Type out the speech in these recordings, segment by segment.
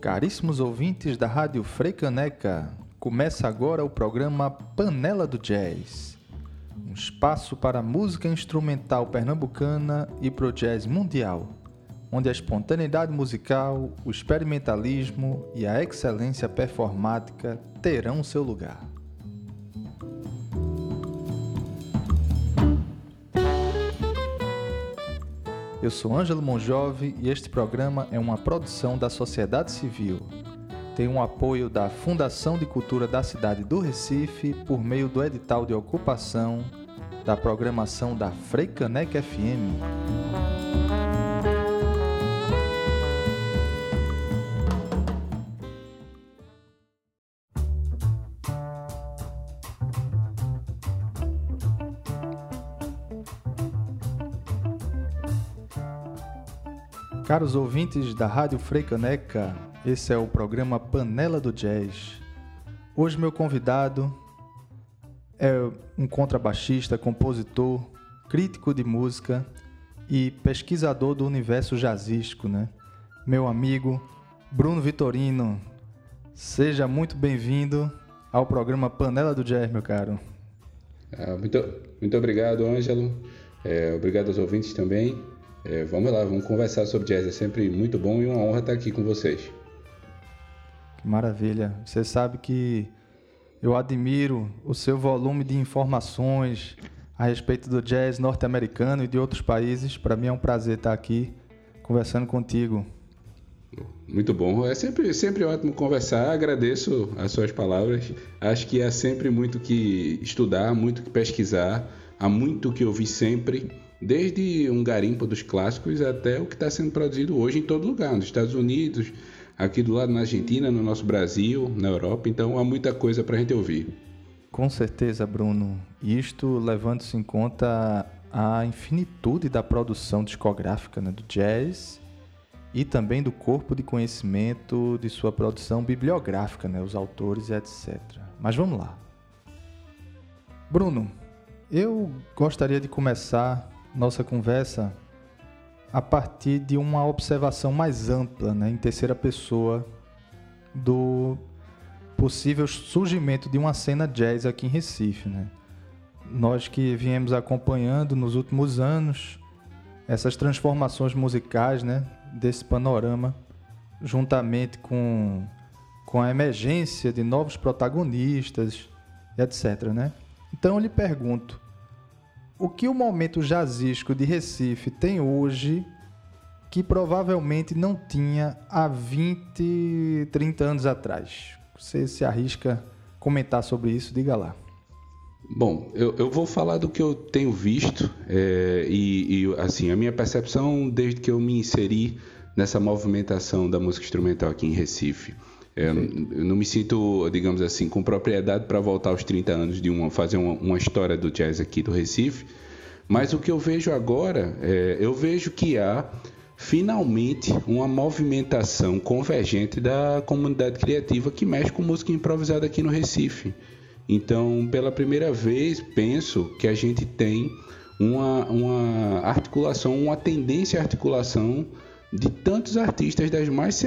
Caríssimos ouvintes da Rádio Freicaneca, começa agora o programa Panela do Jazz. Um espaço para música instrumental pernambucana e pro jazz mundial, onde a espontaneidade musical, o experimentalismo e a excelência performática terão seu lugar. Eu sou Ângelo Monjove e este programa é uma produção da sociedade civil. Tem um apoio da Fundação de Cultura da cidade do Recife por meio do edital de ocupação da programação da Freicanec FM. Caros ouvintes da Rádio Freicaneca, esse é o programa Panela do Jazz. Hoje meu convidado é um contrabaixista, compositor, crítico de música e pesquisador do universo jazzístico, né? Meu amigo Bruno Vitorino. Seja muito bem-vindo ao programa Panela do Jazz, meu caro. Ah, muito, muito obrigado, Ângelo. É, obrigado aos ouvintes também. É, vamos lá, vamos conversar sobre jazz. É sempre muito bom e uma honra estar aqui com vocês. Que maravilha. Você sabe que eu admiro o seu volume de informações a respeito do jazz norte-americano e de outros países. Para mim é um prazer estar aqui conversando contigo. Muito bom. É sempre, sempre ótimo conversar. Agradeço as suas palavras. Acho que há sempre muito que estudar, muito que pesquisar. Há muito que ouvir sempre desde um garimpo dos clássicos até o que está sendo produzido hoje em todo lugar, nos Estados Unidos, aqui do lado na Argentina, no nosso Brasil, na Europa. Então há muita coisa para a gente ouvir. Com certeza, Bruno. Isto levando-se em conta a infinitude da produção discográfica né, do jazz e também do corpo de conhecimento de sua produção bibliográfica, né, os autores etc. Mas vamos lá. Bruno, eu gostaria de começar nossa conversa a partir de uma observação mais ampla, né, em terceira pessoa, do possível surgimento de uma cena jazz aqui em Recife. Né? Nós que viemos acompanhando nos últimos anos essas transformações musicais né, desse panorama, juntamente com, com a emergência de novos protagonistas, etc. Né? Então eu lhe pergunto, o que o momento jazzístico de Recife tem hoje que provavelmente não tinha há 20, 30 anos atrás? Você se arrisca comentar sobre isso? Diga lá. Bom, eu, eu vou falar do que eu tenho visto é, e, e, assim a minha percepção desde que eu me inseri nessa movimentação da música instrumental aqui em Recife. É, eu não me sinto, digamos assim, com propriedade para voltar aos 30 anos de uma, fazer uma, uma, história do jazz aqui do Recife, mas o que eu vejo agora, é, eu vejo que há finalmente uma movimentação convergente da comunidade criativa que mexe com música improvisada aqui no Recife. Então, pela primeira vez, penso que a gente tem uma, uma articulação, uma tendência à articulação de tantos artistas das mais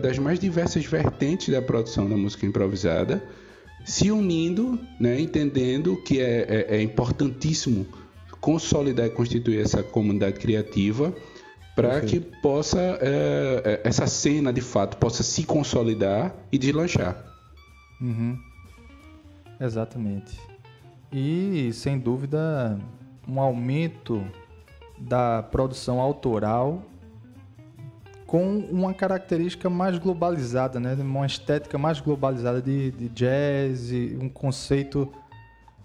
das mais diversas vertentes da produção da música improvisada, se unindo, né, entendendo que é, é, é importantíssimo consolidar e constituir essa comunidade criativa para que possa é, é, essa cena de fato possa se consolidar e deslanchar. Uhum. Exatamente. E sem dúvida um aumento da produção autoral com uma característica mais globalizada, né? uma estética mais globalizada de, de jazz, um conceito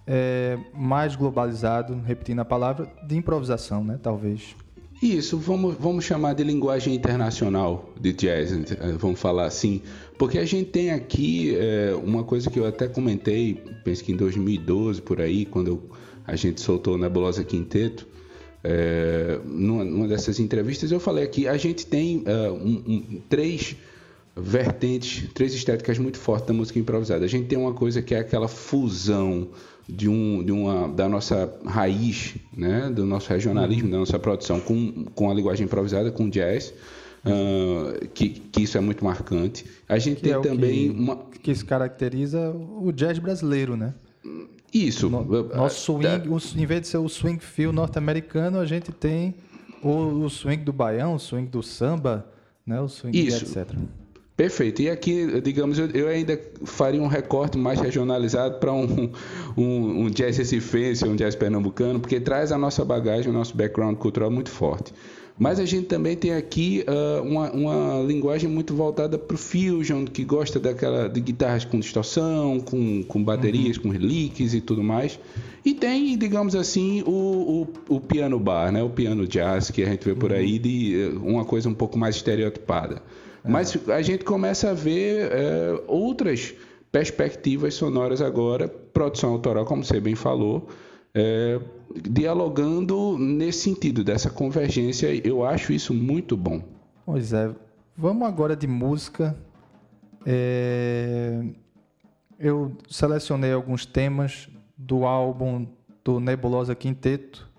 é, mais globalizado, repetindo a palavra, de improvisação, né? talvez. Isso, vamos, vamos chamar de linguagem internacional de jazz, vamos falar assim, porque a gente tem aqui é, uma coisa que eu até comentei, penso que em 2012 por aí, quando eu, a gente soltou Nebulosa Quinteto, é, numa, numa, dessas entrevistas eu falei que a gente tem uh, um, um, três vertentes, três estéticas muito fortes da música improvisada. A gente tem uma coisa que é aquela fusão de, um, de uma, da nossa raiz, né, do nosso regionalismo, da nossa produção com, com a linguagem improvisada, com jazz. uh, que, que isso é muito marcante. A gente que tem é também que, uma. Que se caracteriza o jazz brasileiro, né? Isso. No, nosso swing, o, em vez de ser o swing feel norte-americano, a gente tem o, o, swing do baião, o swing do samba, né? o swing Isso. etc. Perfeito. E aqui, digamos, eu, eu ainda faria um recorte mais regionalizado para um, um, um jazz recifense, um jazz pernambucano, porque traz a nossa bagagem, o nosso background cultural muito forte. Mas a gente também tem aqui uh, uma, uma, linguagem muito voltada para o fusion, que gosta daquela de guitarras com distorção, com, com baterias, uhum. com reliques e tudo mais. E tem, digamos assim, o, o, o, piano bar, né? o piano jazz, que a gente vê por uhum. aí, de eh, uma coisa um pouco mais estereotipada. Uhum. Mas a gente começa a ver uh, outras perspectivas sonoras agora, produção autoral, como você bem falou, é, dialogando nesse sentido, dessa convergência. Eu acho isso muito bom. Pois é. Vamos agora de música. É... Eu selecionei alguns temas do álbum do Nebulosa Quinteto,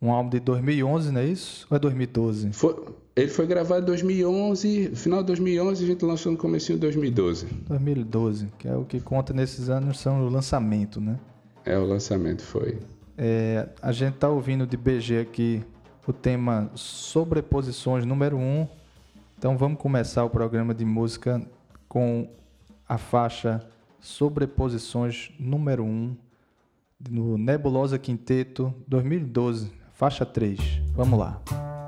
um álbum de 2011, não é isso? Ou é 2012? Foi, ele foi gravado em 2011, final de 2011 a gente lançou no começo de 2012. 2012, que é o que conta nesses anos são o lançamento, né? É, o lançamento foi. É, a gente está ouvindo de BG aqui o tema Sobreposições número 1. Um. Então vamos começar o programa de música com a faixa Sobreposições número 1 um, no Nebulosa Quinteto 2012, faixa 3. Vamos lá.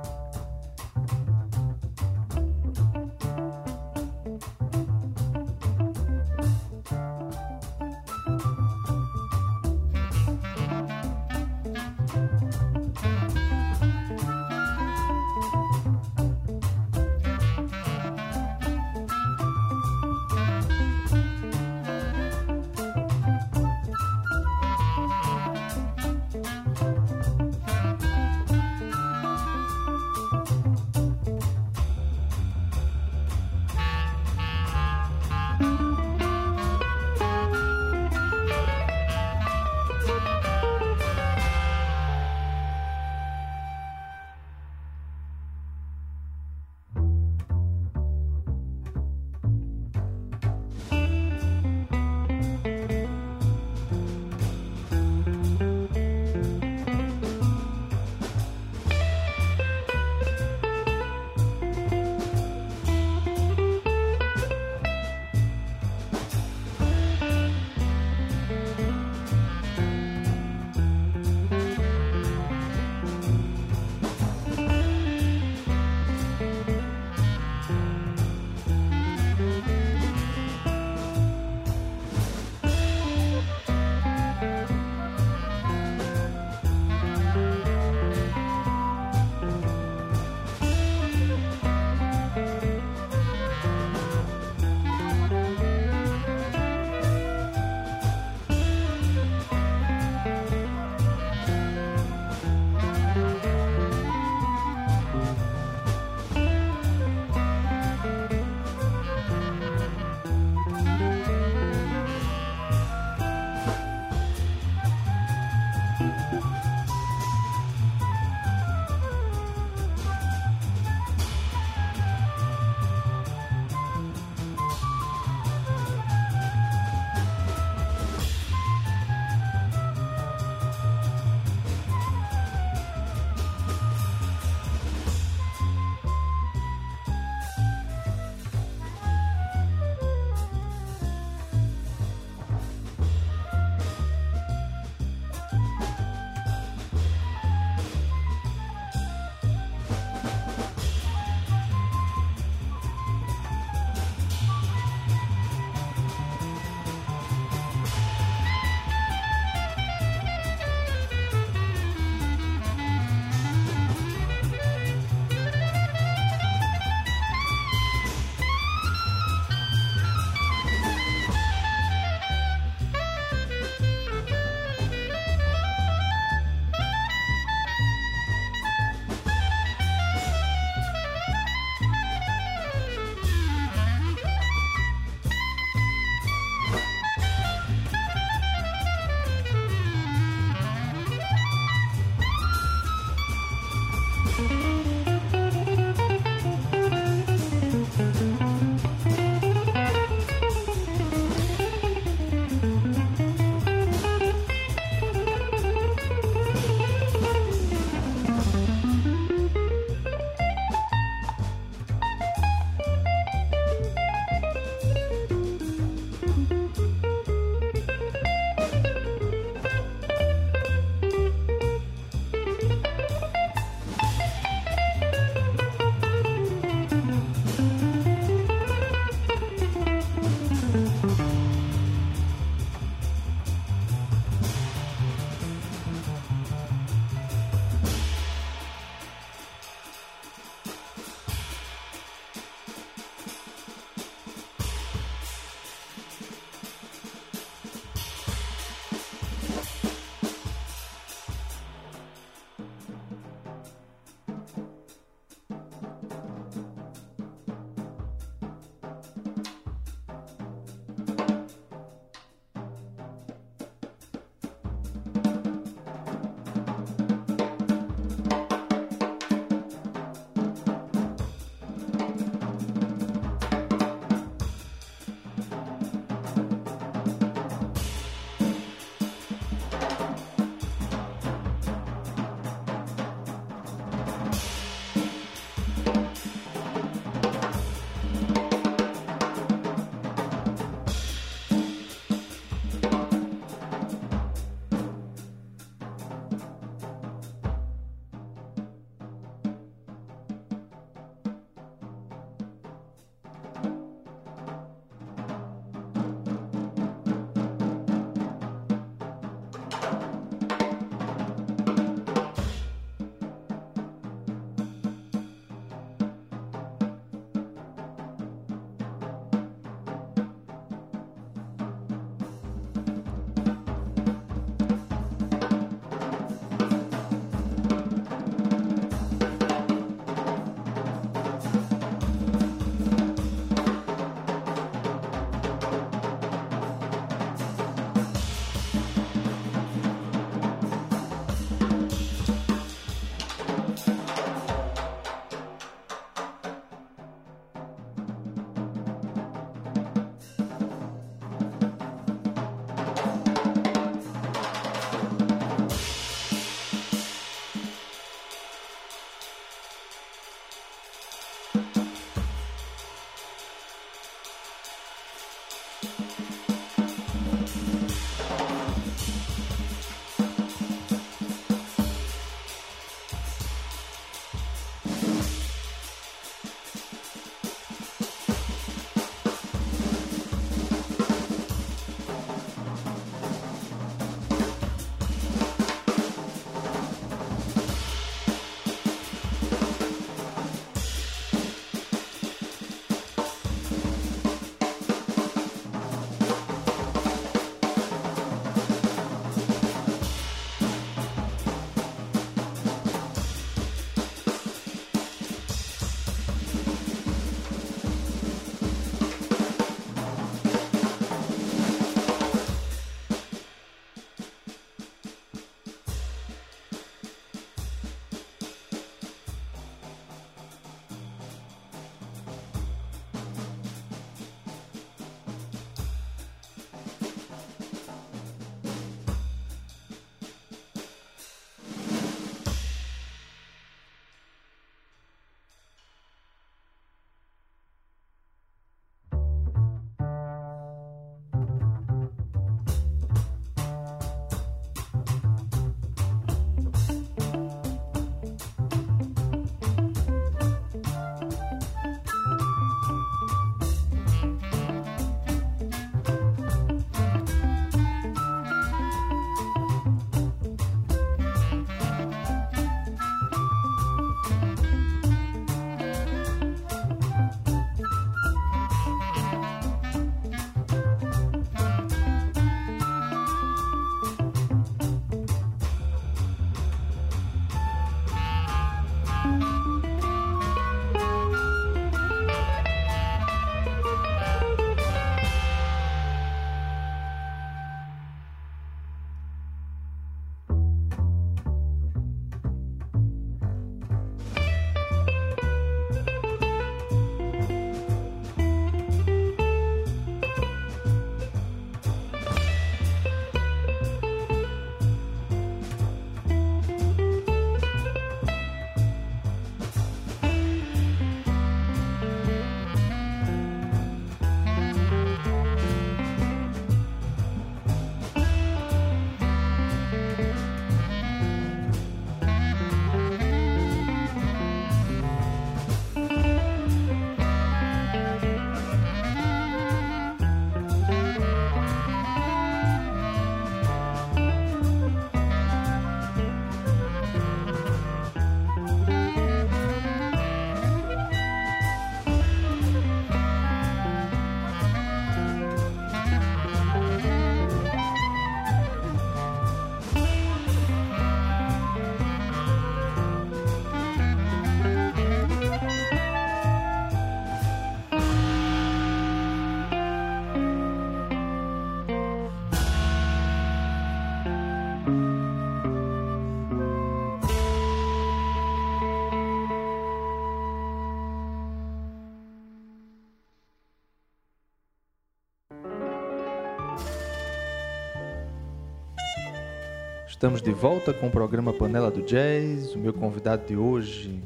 Estamos de volta com o programa Panela do Jazz. O meu convidado de hoje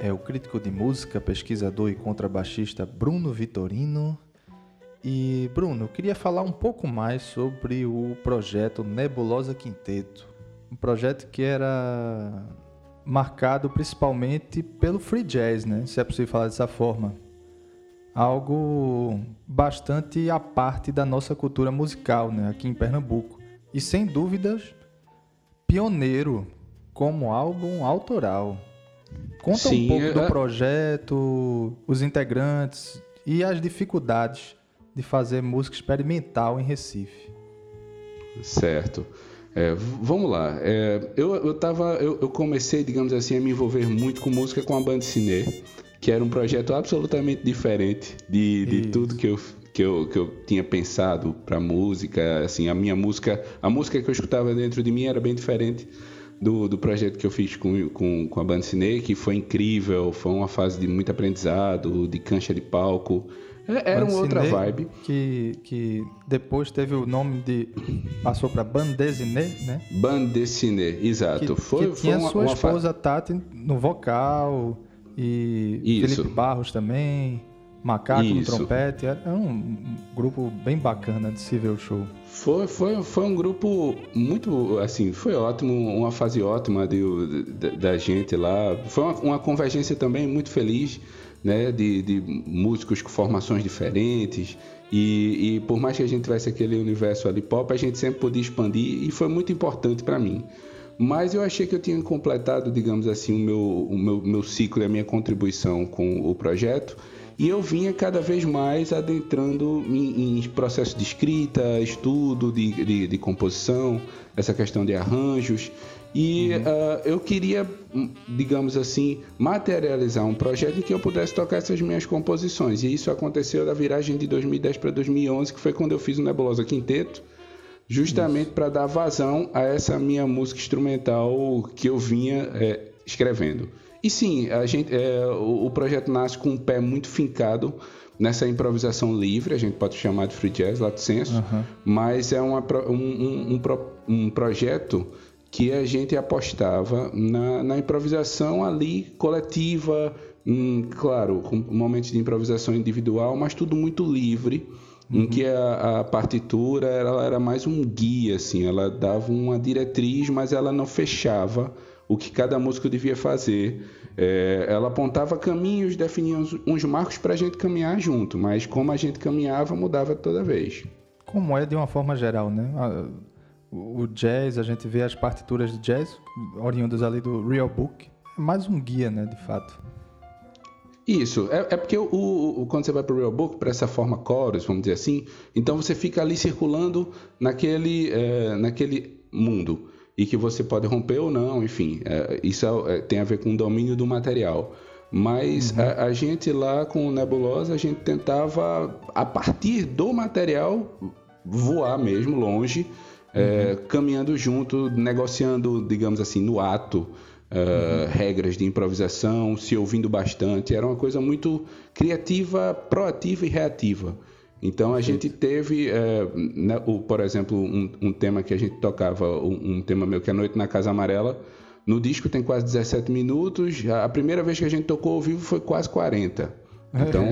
é o crítico de música, pesquisador e contrabaixista Bruno Vitorino. E Bruno, eu queria falar um pouco mais sobre o projeto Nebulosa Quinteto, um projeto que era marcado principalmente pelo free jazz, né? Se é possível falar dessa forma. Algo bastante à parte da nossa cultura musical, né? Aqui em Pernambuco. E sem dúvidas, pioneiro como álbum autoral. Conta Sim, um pouco do é- projeto, os integrantes e as dificuldades de fazer música experimental em Recife. Certo. É, vamos lá. É, eu, eu, tava, eu, eu, comecei, digamos assim, a me envolver muito com música com a banda Cine, que era um projeto absolutamente diferente de, de tudo que eu, que eu, que eu tinha pensado para música. Assim, a minha música, a música que eu escutava dentro de mim era bem diferente do, do projeto que eu fiz com, com, com a banda Cine, que foi incrível, foi uma fase de muito aprendizado, de cancha de palco. É, era uma outra vibe. Que, que depois teve o nome de. Passou para Bandesine, né? Bandesine, exato. Que, foi, que tinha foi uma, sua uma esposa. Tati no vocal e Isso. Felipe Barros também. Macaco Isso. no trompete. Era um grupo bem bacana de se ver o show. Foi, foi, foi um grupo muito, assim, foi ótimo, uma fase ótima de, de da gente lá. Foi uma, uma convergência também muito feliz né, de, de músicos com formações diferentes. E, e, por mais que a gente tivesse aquele universo ali pop, a gente sempre podia expandir e foi muito importante para mim. Mas eu achei que eu tinha completado, digamos assim, o meu, o meu, meu ciclo e a minha contribuição com o projeto. E eu vinha cada vez mais adentrando em, em processo de escrita, estudo de, de, de composição, essa questão de arranjos. E uhum. uh, eu queria, digamos assim, materializar um projeto em que eu pudesse tocar essas minhas composições. E isso aconteceu da viragem de 2010 para 2011, que foi quando eu fiz o Nebulosa Quinteto, justamente para dar vazão a essa minha música instrumental que eu vinha é, escrevendo. E sim, a gente, é, o, o, projeto nasce com um pé muito fincado nessa improvisação livre, a gente pode chamar de free jazz, lato senso, uhum. mas é uma, um, um, um, projeto que a gente apostava na, na improvisação ali coletiva, hum, claro, com momentos de improvisação individual, mas tudo muito livre, uhum. em que a, a, partitura ela era mais um guia, assim, ela dava uma diretriz, mas ela não fechava o que cada músico devia fazer. É, ela apontava caminhos, definia uns, uns marcos para a gente caminhar junto, mas como a gente caminhava, mudava toda vez. Como é de uma forma geral, né? o jazz, a gente vê as partituras de jazz oriundas ali do Real Book, é mais um guia, né, de fato. Isso, é, é porque o, o, quando você vai para o Real Book, para essa forma chorus, vamos dizer assim, então você fica ali circulando naquele, é, naquele mundo e que você pode romper ou não, enfim, é, isso é, é tem a ver com o domínio do material. Mas uhum. a, a, gente lá com o Nebulosa, a gente tentava, a partir do material, voar mesmo longe é, uhum. caminhando junto, negociando, digamos assim, no ato. Uh, uhum. regras de improvisação, se ouvindo bastante, era uma coisa muito criativa, proativa e reativa. Então a gente teve, uh, né, o, por exemplo, um, um, tema que a gente tocava, um, um, tema meu que é Noite na Casa Amarela, no disco tem quase 17 minutos, a primeira vez que a gente tocou ao vivo foi quase 40. Então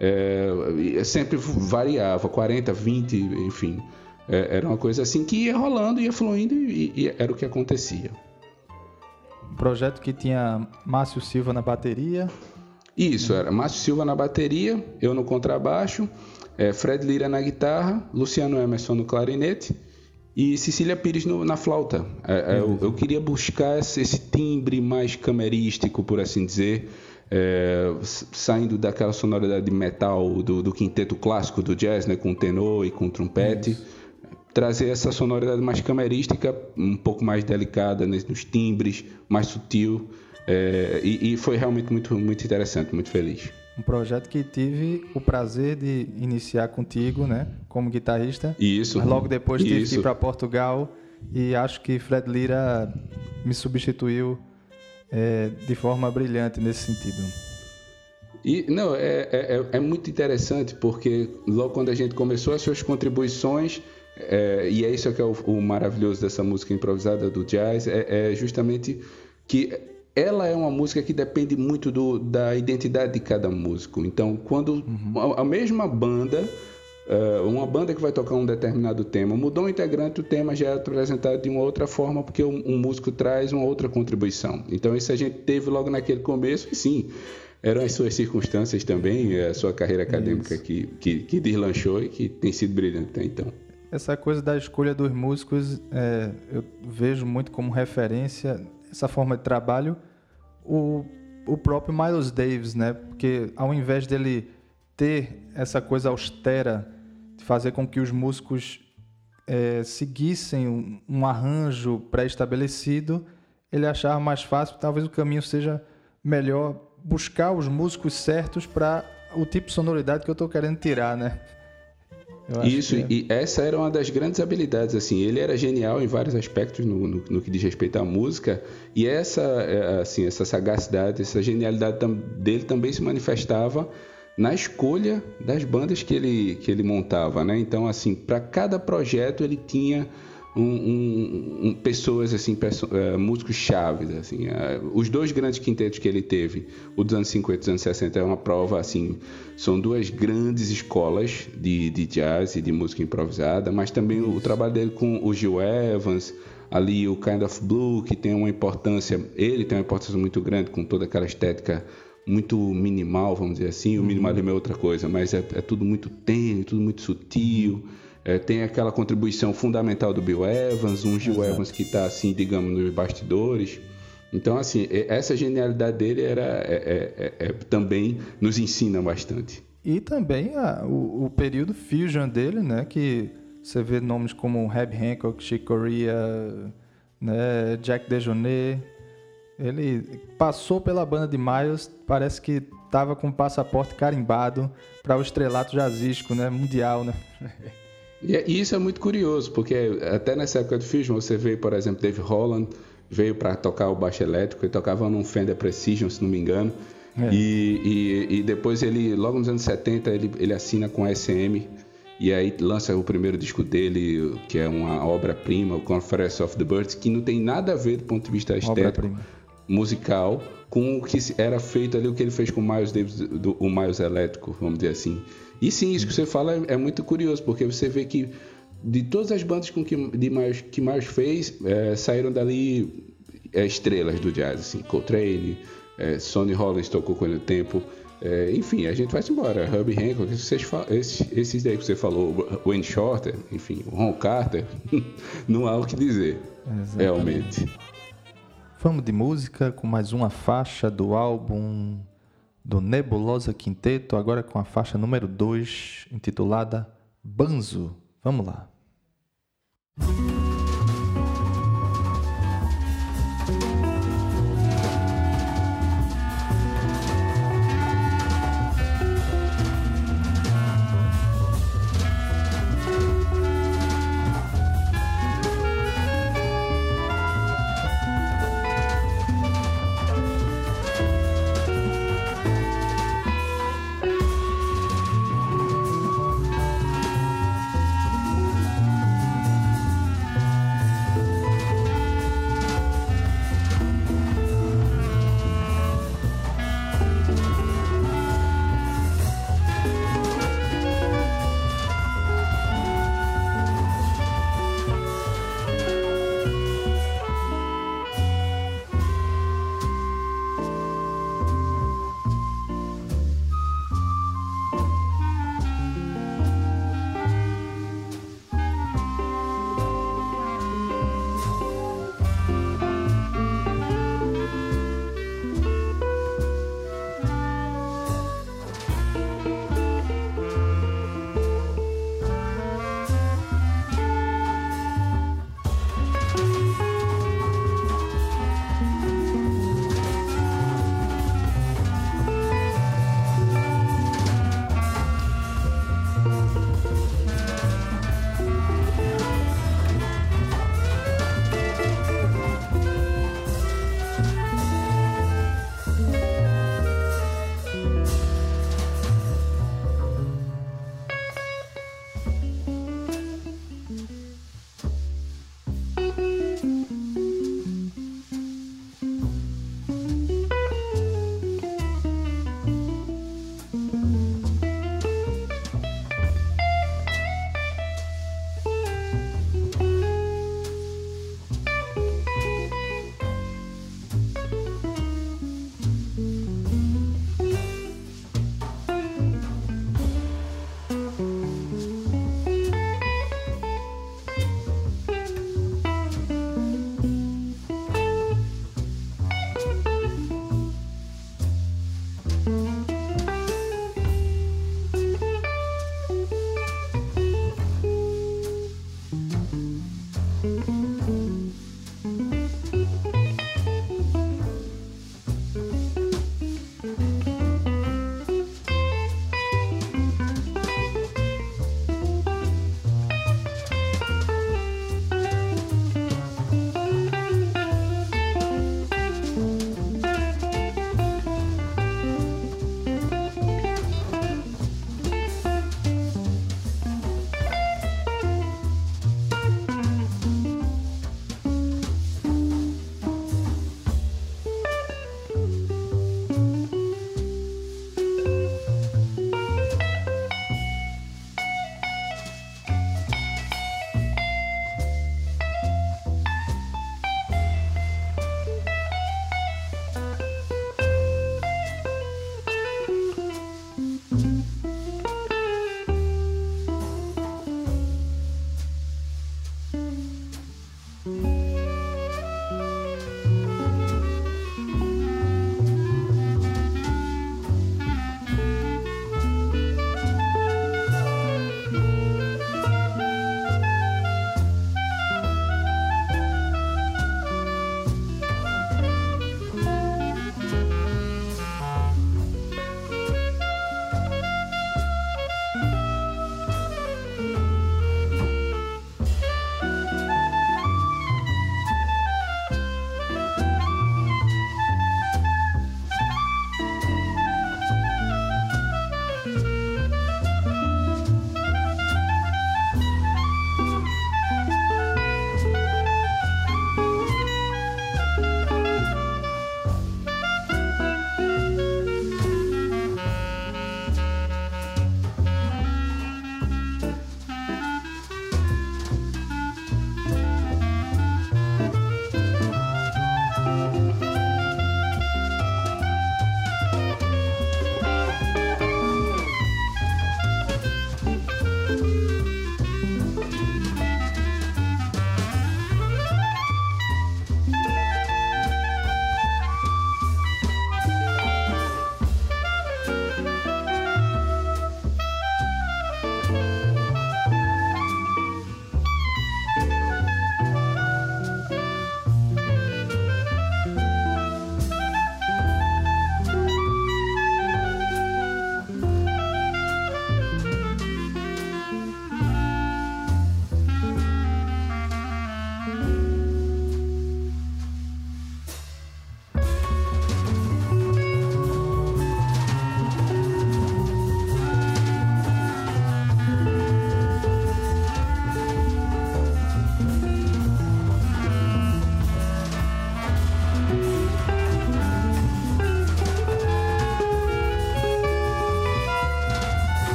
é, sempre variava, 40, 20, enfim. É, era uma coisa assim que ia rolando, ia fluindo e, e era o que acontecia. Um projeto que tinha Márcio Silva na bateria. Isso, era Márcio Silva na bateria, eu no contrabaixo, é, Fred Lira na guitarra, Luciano Emerson no clarinete e Cecília Pires no, na flauta. É, é eu, eu, queria buscar esse, esse, timbre mais camerístico, por assim dizer, é, saindo daquela sonoridade de metal do, do, quinteto clássico do jazz, né, com tenor e com trompete. Isso trazer essa sonoridade mais camerística, um pouco mais delicada nos timbres, mais sutil. É, e, e, foi realmente muito, muito interessante, muito feliz. Um projeto que tive o prazer de iniciar contigo, né, como guitarrista. Isso. Mas logo depois tive isso. que ir para Portugal e acho que Fred Lira me substituiu é, de forma brilhante nesse sentido. E não, é, é, é, é muito interessante porque logo quando a gente começou as suas contribuições, é, e é isso que é o, o, maravilhoso dessa música improvisada do jazz, é, é, justamente que ela é uma música que depende muito do, da identidade de cada músico. Então, quando uhum. a, a, mesma banda, uh, uma banda que vai tocar um determinado tema, mudou um integrante, o tema já é apresentado de uma outra forma, porque um, um músico traz uma outra contribuição. Então, isso a gente teve logo naquele começo, e sim, eram as suas circunstâncias também, a sua carreira acadêmica que, que, que deslanchou e que tem sido brilhante até então. Essa coisa da escolha dos músicos, é, eu vejo muito como referência essa forma de trabalho o, o próprio Miles Davis, né? Porque ao invés dele ter essa coisa austera de fazer com que os músicos é, seguissem um, um arranjo pré-estabelecido, ele achava mais fácil, talvez o caminho seja melhor buscar os músicos certos para o tipo de sonoridade que eu estou querendo tirar, né? Isso, é. e essa era uma das grandes habilidades, assim, ele era genial em vários aspectos no, no, no que diz respeito à música, e essa, é, assim, essa sagacidade, essa genialidade dele também se manifestava na escolha das bandas que ele, que ele montava, né? Então, assim, para cada projeto ele tinha um, um, um, pessoas assim, perso uh, músicos chaves assim. Uh, os dois grandes quintetos que ele teve, o dos anos 50 e dos anos 60 é uma prova assim, são duas grandes escolas de, de jazz e de música improvisada, mas também o, o trabalho dele com o Gil Evans, ali o Kind of Blue, que tem uma importância, ele tem uma importância muito grande com toda aquela estética muito minimal, vamos dizer assim. O uhum. minimalismo é outra coisa, mas é, é tudo muito tênue, tudo muito sutil. É, tem aquela contribuição fundamental do Bill Evans, um Gil Exato. Evans que está, assim, digamos, nos bastidores. Então, assim, essa genialidade dele era, é, é, é, é, também nos ensina bastante. E também a, o, o, período fusion dele, né? Que você vê nomes como Herb Hancock, Chick Corea, né, Jack DeJohnette. Ele passou pela banda de Miles, parece que estava com o passaporte carimbado para o estrelato jazzístico, né? Mundial, né? E isso é muito curioso, porque até nessa época do Fusion você vê, por exemplo, Dave Holland veio para tocar o baixo elétrico, ele tocava num Fender Precision, se não me engano. É. E, e, e, depois ele, logo nos anos 70, ele, ele assina com a SM e aí lança o primeiro disco dele, que é uma obra-prima, o Conference of the Birds, que não tem nada a ver do ponto de vista estético, musical, com o que era feito ali, o que ele fez com o Miles Davis, do, o Miles elétrico, vamos dizer assim. E sim, isso que você fala é, é muito curioso, porque você vê que de todas as bandas com que, de mais, que mais fez, é, saíram dali é, estrelas do jazz, assim, Coltrane, é, Sonny Rollins tocou com ele tempo, é, enfim, a gente vai embora. Hub Hancock, esses, esses, esses daí que você falou, Wayne Shorter, enfim, Ron Carter, não há o que dizer, Exatamente. realmente. Vamos de música com mais uma faixa do álbum do Nebulosa Quinteto, agora com a faixa número 2, intitulada Banzo. Vamos lá.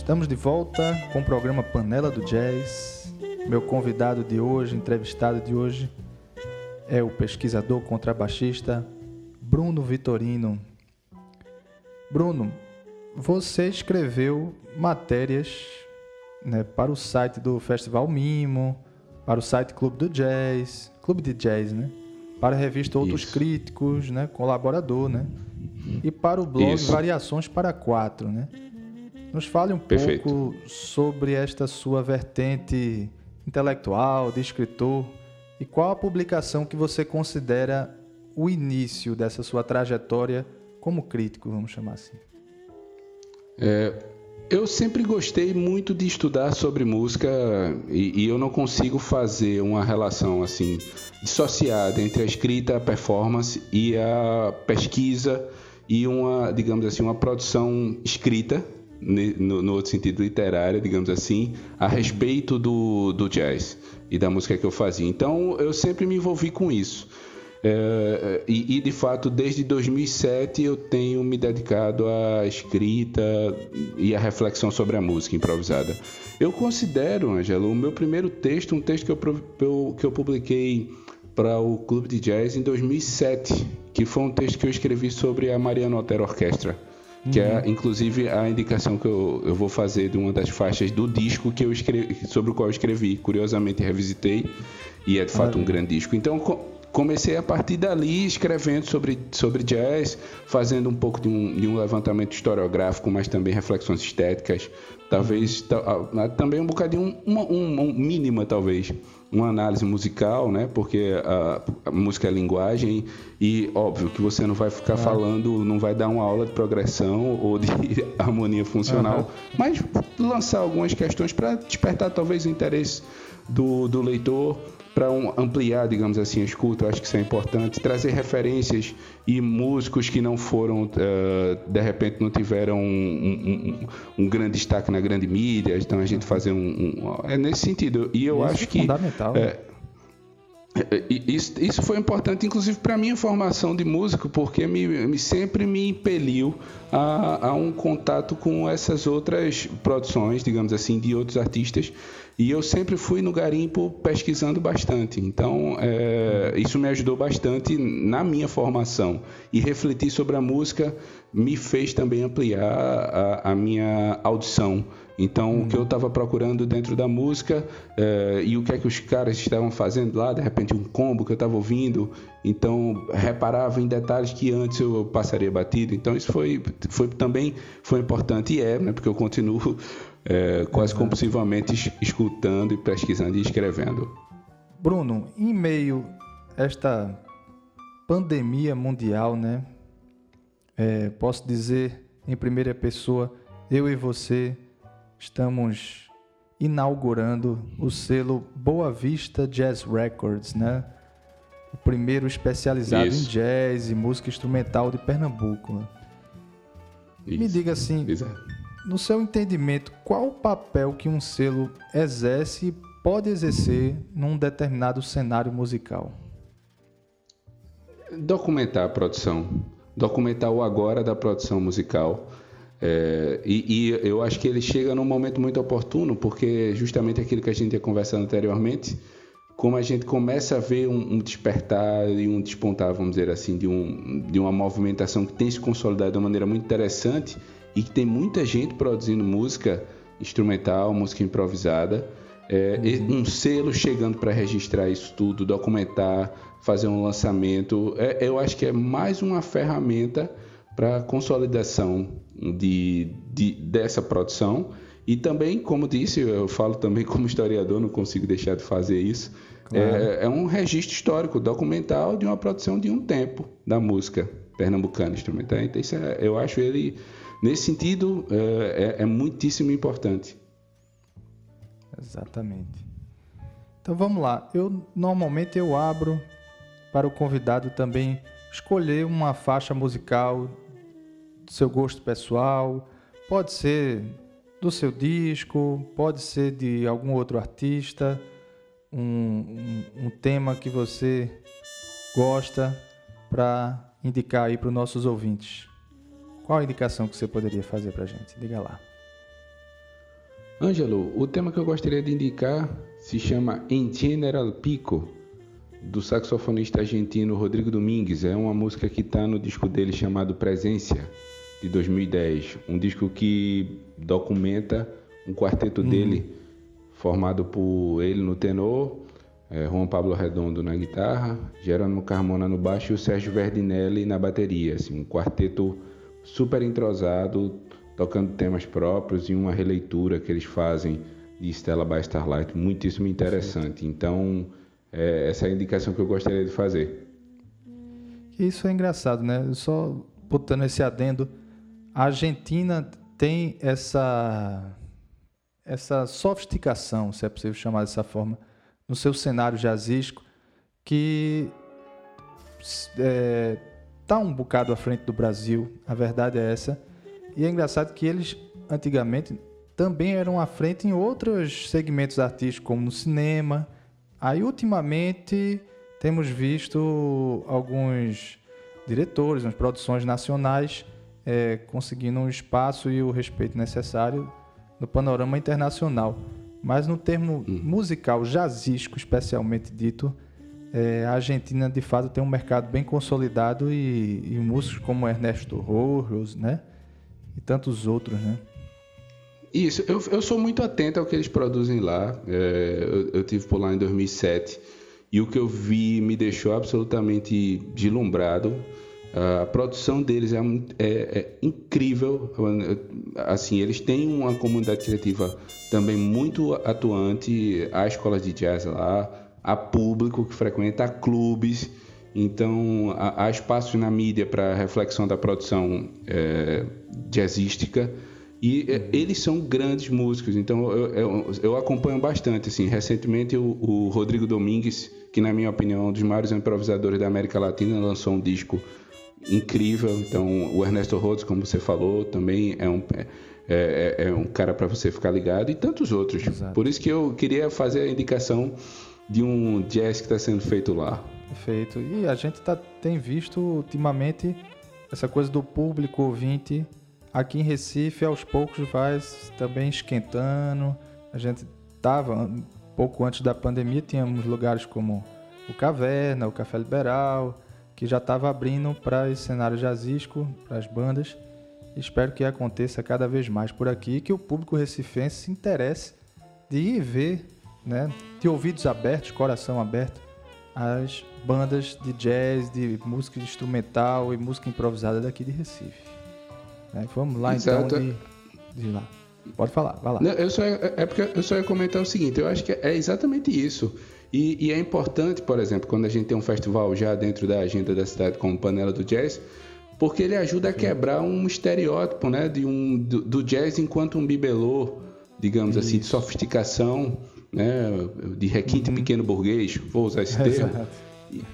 Estamos de volta com o programa Panela do Jazz. Meu convidado de hoje, entrevistado de hoje, é o pesquisador contrabaixista Bruno Vitorino. Bruno, você escreveu matérias né, para o site do Festival Mimo, para o site Clube do Jazz, Clube de Jazz, né? Para a revista Outros Isso. Críticos, né? Colaborador, né? E para o blog Isso. Variações para Quatro, né? Nos fale um Perfeito. pouco sobre esta sua vertente intelectual, de escritor, e qual a publicação que você considera o início dessa sua trajetória como crítico, vamos chamar assim? É, eu sempre gostei muito de estudar sobre música e, e, eu não consigo fazer uma relação assim dissociada entre a escrita, a performance e a pesquisa e uma, digamos assim, uma produção escrita no, no outro sentido literário, digamos assim, a respeito do, do jazz e da música que eu fazia. Então eu sempre me envolvi com isso. É, e, e, de fato, desde 2007 eu tenho me dedicado à escrita e à reflexão sobre a música improvisada. Eu considero, Angelo, o meu primeiro texto, um texto que eu, que eu publiquei para o Clube de Jazz em 2007, que foi um texto que eu escrevi sobre a Mariana Otero Orquestra que é, uhum. é inclusive a indicação que eu, eu vou fazer de uma das faixas do disco que eu escrevi, sobre o qual eu escrevi. Curiosamente revisitei e é de fato um grande disco. Então comecei a partir dali escrevendo sobre, sobre jazz, fazendo um pouco de um, de um levantamento historiográfico, mas também reflexões estéticas, talvez também um bocadinho, uma, uma, uma mínima talvez, uma análise musical, né? Porque a, a, música é linguagem e óbvio que você não vai ficar falando, não vai dar uma aula de progressão ou de harmonia funcional, mas lançar algumas questões para despertar talvez o interesse do, do leitor para um, ampliar, digamos assim, a escuta. Eu acho que isso é importante. Trazer referências e músicos que não foram, uh, de repente, não tiveram um, um, um, grande destaque na grande mídia. Então, a gente fazer um. é nesse sentido. E eu isso acho é que. Fundamental. É, é isso, isso, foi importante, inclusive, para a minha formação de músico, porque me, me sempre me impeliu a, a, um contato com essas outras produções, digamos assim, de outros artistas e eu sempre fui no garimpo pesquisando bastante. Então, é, isso me ajudou bastante na minha formação. E refletir sobre a música me fez também ampliar a, a minha audição. Então, uhum. o que eu estava procurando dentro da música é, e o que é que os caras estavam fazendo lá, de repente um combo que eu estava ouvindo, então reparava em detalhes que antes eu passaria batido. Então, isso foi, foi também foi importante e é, né, porque eu continuo é, quase compulsivamente escutando e pesquisando e escrevendo. Bruno, em meio a esta pandemia mundial, né? É, posso dizer em primeira pessoa, eu e você estamos inaugurando o selo Boa Vista Jazz Records, né? O primeiro especializado Isso. em jazz e música instrumental de Pernambuco. Né? Me diga assim, Exato no seu entendimento, qual o papel que um selo exerce e pode exercer num determinado cenário musical? Documentar a produção, documentar o agora da produção musical. É, e, e, eu acho que ele chega num momento muito oportuno, porque justamente aquilo que a gente ia conversando anteriormente, como a gente começa a ver um, um, despertar e um despontar, vamos dizer assim, de, um, de uma movimentação que tem se consolidado de uma maneira muito interessante e que tem muita gente produzindo música instrumental, música improvisada. É, uhum. Um selo chegando para registrar isso tudo, documentar, fazer um lançamento. É, eu acho que é mais uma ferramenta para consolidação de, de, dessa produção. E também, como disse, eu falo também como historiador, não consigo deixar de fazer isso. Claro. É, é, um registro histórico, documental de uma produção de um tempo da música pernambucana instrumental. Então, isso é, eu acho ele Nesse sentido, é, é, é muitíssimo importante. Exatamente. Então vamos lá. Eu normalmente eu abro para o convidado também escolher uma faixa musical do seu gosto pessoal, pode ser do seu disco, pode ser de algum outro artista, um, um, um tema que você gosta para indicar aí para os nossos ouvintes. Qual a indicação que você poderia fazer para a gente? Diga lá. Ângelo, o tema que eu gostaria de indicar se chama En General Pico, do saxofonista argentino Rodrigo Domingues. É uma música que está no disco dele chamado Presença, de 2010. Um disco que documenta um quarteto uhum. dele, formado por ele no tenor, é, Juan Pablo Redondo na guitarra, Jerônimo Carmona no baixo e o Sérgio Verdinelli na bateria. Assim, um quarteto super entrosado, tocando temas próprios e uma releitura que eles fazem de Stella by Starlight, muitíssimo interessante. Então, é, essa é a indicação que eu gostaria de fazer. Isso é engraçado, né? Só botando esse adendo, a Argentina tem essa essa sofisticação, se é possível chamar dessa forma, no seu cenário jazzístico, que está é, tá um bocado à frente do Brasil, a verdade é essa. E é engraçado que eles, antigamente, também eram à frente em outros segmentos artísticos, como no cinema. Aí, ultimamente, temos visto alguns diretores, umas produções nacionais é, conseguindo um espaço e o respeito necessário no panorama internacional. Mas no termo hum. musical jazzístico, especialmente dito, é, a Argentina de fato tem um mercado bem consolidado e, e músicos como Ernesto Rojas, né? E tantos outros, né? Isso, eu, eu sou muito atento ao que eles produzem lá. É, eu, eu tive por lá em 2007 e o que eu vi me deixou absolutamente deslumbrado. A produção deles é, é, é, incrível. Assim, eles têm uma comunidade criativa também muito atuante. Há escolas de jazz lá, há público que frequenta, há clubes. Então, há, há espaços na mídia para reflexão da produção é, jazzística. E é, eles são grandes músicos, então eu, eu, eu acompanho bastante. Assim, recentemente, o, o Rodrigo Domingues, que na minha opinião é um dos maiores improvisadores da América Latina, lançou um disco incrível. Então, o Ernesto Rhodes, como você falou, também é um, é, é, é um cara para você ficar ligado e tantos outros. Exato. Por isso que eu queria fazer a indicação de um jazz que está sendo feito lá. Perfeito. E a gente tá, tem visto ultimamente essa coisa do público ouvinte aqui em Recife, aos poucos vai também esquentando. A gente estava, pouco antes da pandemia, tínhamos lugares como o Caverna, o Café Liberal, que já estava abrindo para esse cenário jazzístico, para as bandas. Espero que aconteça cada vez mais por aqui, que o público recifense se interesse de ir ver, né, de ouvidos abertos, coração aberto, as bandas de jazz, de música instrumental e música improvisada daqui de Recife. Né? Vamos lá então Exato. então de, de lá. Pode falar, vai lá. Não, eu só, é porque eu só ia comentar o seguinte, eu acho que é exatamente isso. E, e, é importante, por exemplo, quando a gente tem um festival já dentro da agenda da cidade como Panela do Jazz, porque ele ajuda a quebrar um estereótipo né, de um, do, do jazz enquanto um bibelô, digamos Isso. assim, de sofisticação, né, de requinte uhum. pequeno burguês, vou usar esse termo.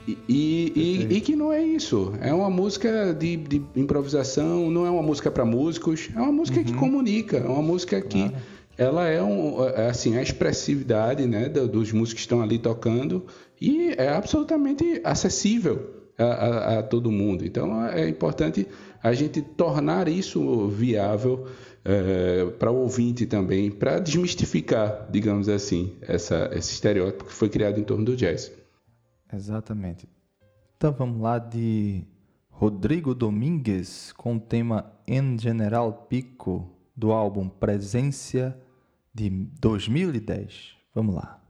E, e, e, e, que não é isso. É uma música de, de improvisação, não é uma música para músicos, é uma música uhum. que comunica, é uma música que claro ela é um, é, assim, a expressividade né, dos músicos que estão ali tocando e é absolutamente acessível a, a, a todo mundo. Então é importante a gente tornar isso viável é, para o ouvinte também, para desmistificar, digamos assim, essa, esse estereótipo que foi criado em torno do jazz. Exatamente. Então vamos lá de Rodrigo Domingues com o tema En General Pico do álbum Presença de 2010. Vamos lá.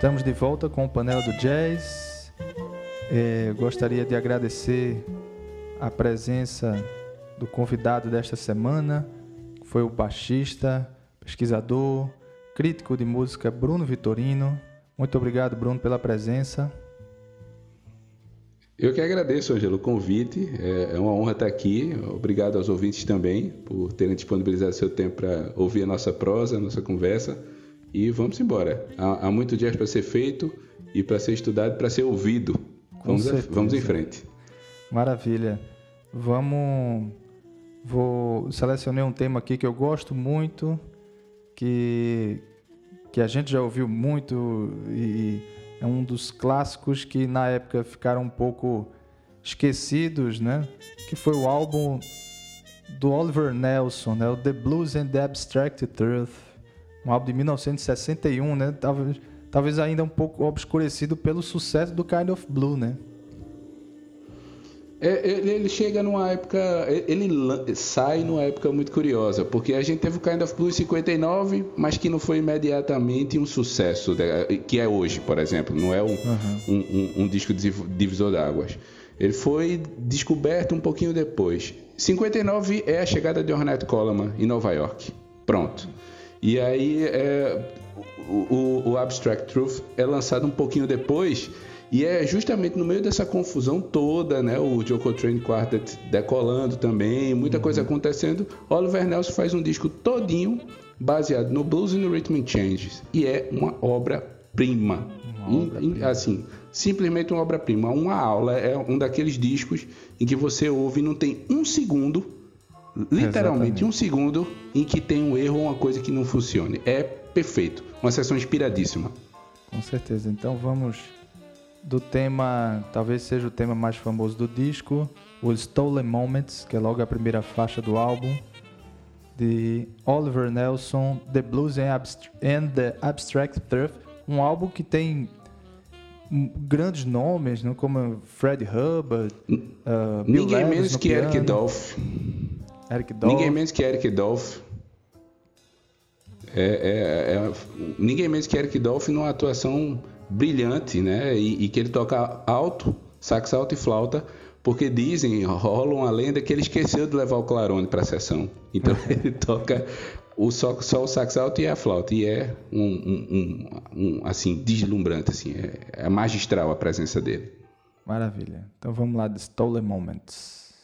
Estamos de volta com o Panela do Jazz. É, gostaria de agradecer a presença do convidado desta semana, que foi o baixista, pesquisador, crítico de música Bruno Vitorino. Muito obrigado, Bruno, pela presença. Eu que agradeço, Angelo, o convite. É, é uma honra estar aqui. Obrigado aos ouvintes também por terem disponibilizado seu tempo para ouvir a nossa prosa, a nossa conversa e vamos embora. Há, há muito jazz para ser feito e para ser estudado, para ser ouvido. Vamos, a, vamos em frente. Maravilha. Vamos. Vou selecionei um tema aqui que eu gosto muito, que, que a gente já ouviu muito e é um dos clássicos que na época ficaram um pouco esquecidos, né? Que foi o álbum do Oliver Nelson, né? O The Blues and the Abstract Truth, um álbum de 1961, né? Talvez, talvez ainda um pouco obscurecido pelo sucesso do Kind of Blue, né? É, ele chega numa época. Ele sai numa época muito curiosa, porque a gente teve o Kind of Blue em 59, mas que não foi imediatamente um sucesso, que é hoje, por exemplo. Não é um, uhum. um, um, um disco divisor d'águas. Ele foi descoberto um pouquinho depois. 59 é a chegada de Ornette Coleman em Nova York. Pronto. E aí é, o, o, Abstract Truth é lançado um pouquinho depois. E é justamente no meio dessa confusão toda, né? O Joe Coltrane Quartet decolando também, muita uhum. coisa acontecendo. Oliver Nelson faz um disco todinho baseado no blues e no rhythm and changes. E é uma obra-prima. Obra assim, simplesmente uma obra-prima. Uma aula é um daqueles discos em que você ouve e não tem um segundo, literalmente Exatamente. um segundo, em que tem um erro ou uma coisa que não funcione. É perfeito. Uma sessão inspiradíssima. Com certeza. Então vamos do tema, talvez seja o tema mais famoso do disco, o Stolen Moments, que é logo a primeira faixa do álbum, de Oliver Nelson, The Blues and, Abst and the Abstract Turf, um álbum que tem grandes nomes, né, como Fred Hubbard, uh, Ninguém menos que. Eric Dolph. Eric Dolph. Ninguém menos que Eric Dolph. É, é, é, ninguém menos que Eric Dolph numa atuação brilhante, né? E, e, que ele toca alto, sax alto e flauta, porque dizem, rola uma lenda que ele esqueceu de levar o clarone para a sessão. Então ele toca o só, só o sax alto e a flauta. E é um, um, um, um assim, deslumbrante, assim, é, é, magistral a presença dele. Maravilha. Então vamos lá de Stolen Moments.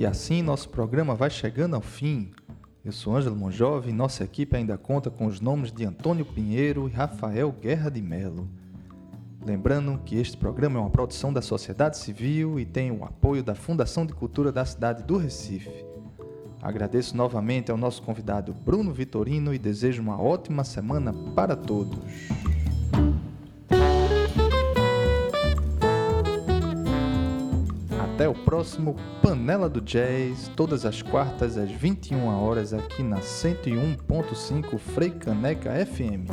E assim nosso programa vai chegando ao fim. Eu sou Ângelo Monjove e nossa equipe ainda conta com os nomes de Antônio Pinheiro e Rafael Guerra de Melo. Lembrando que este programa é uma produção da sociedade civil e tem o apoio da Fundação de Cultura da cidade do Recife. Agradeço novamente ao nosso convidado Bruno Vitorino e desejo uma ótima semana para todos. Próximo Panela do Jazz, todas as quartas às 21 horas aqui na 101.5 Frei Caneca FM.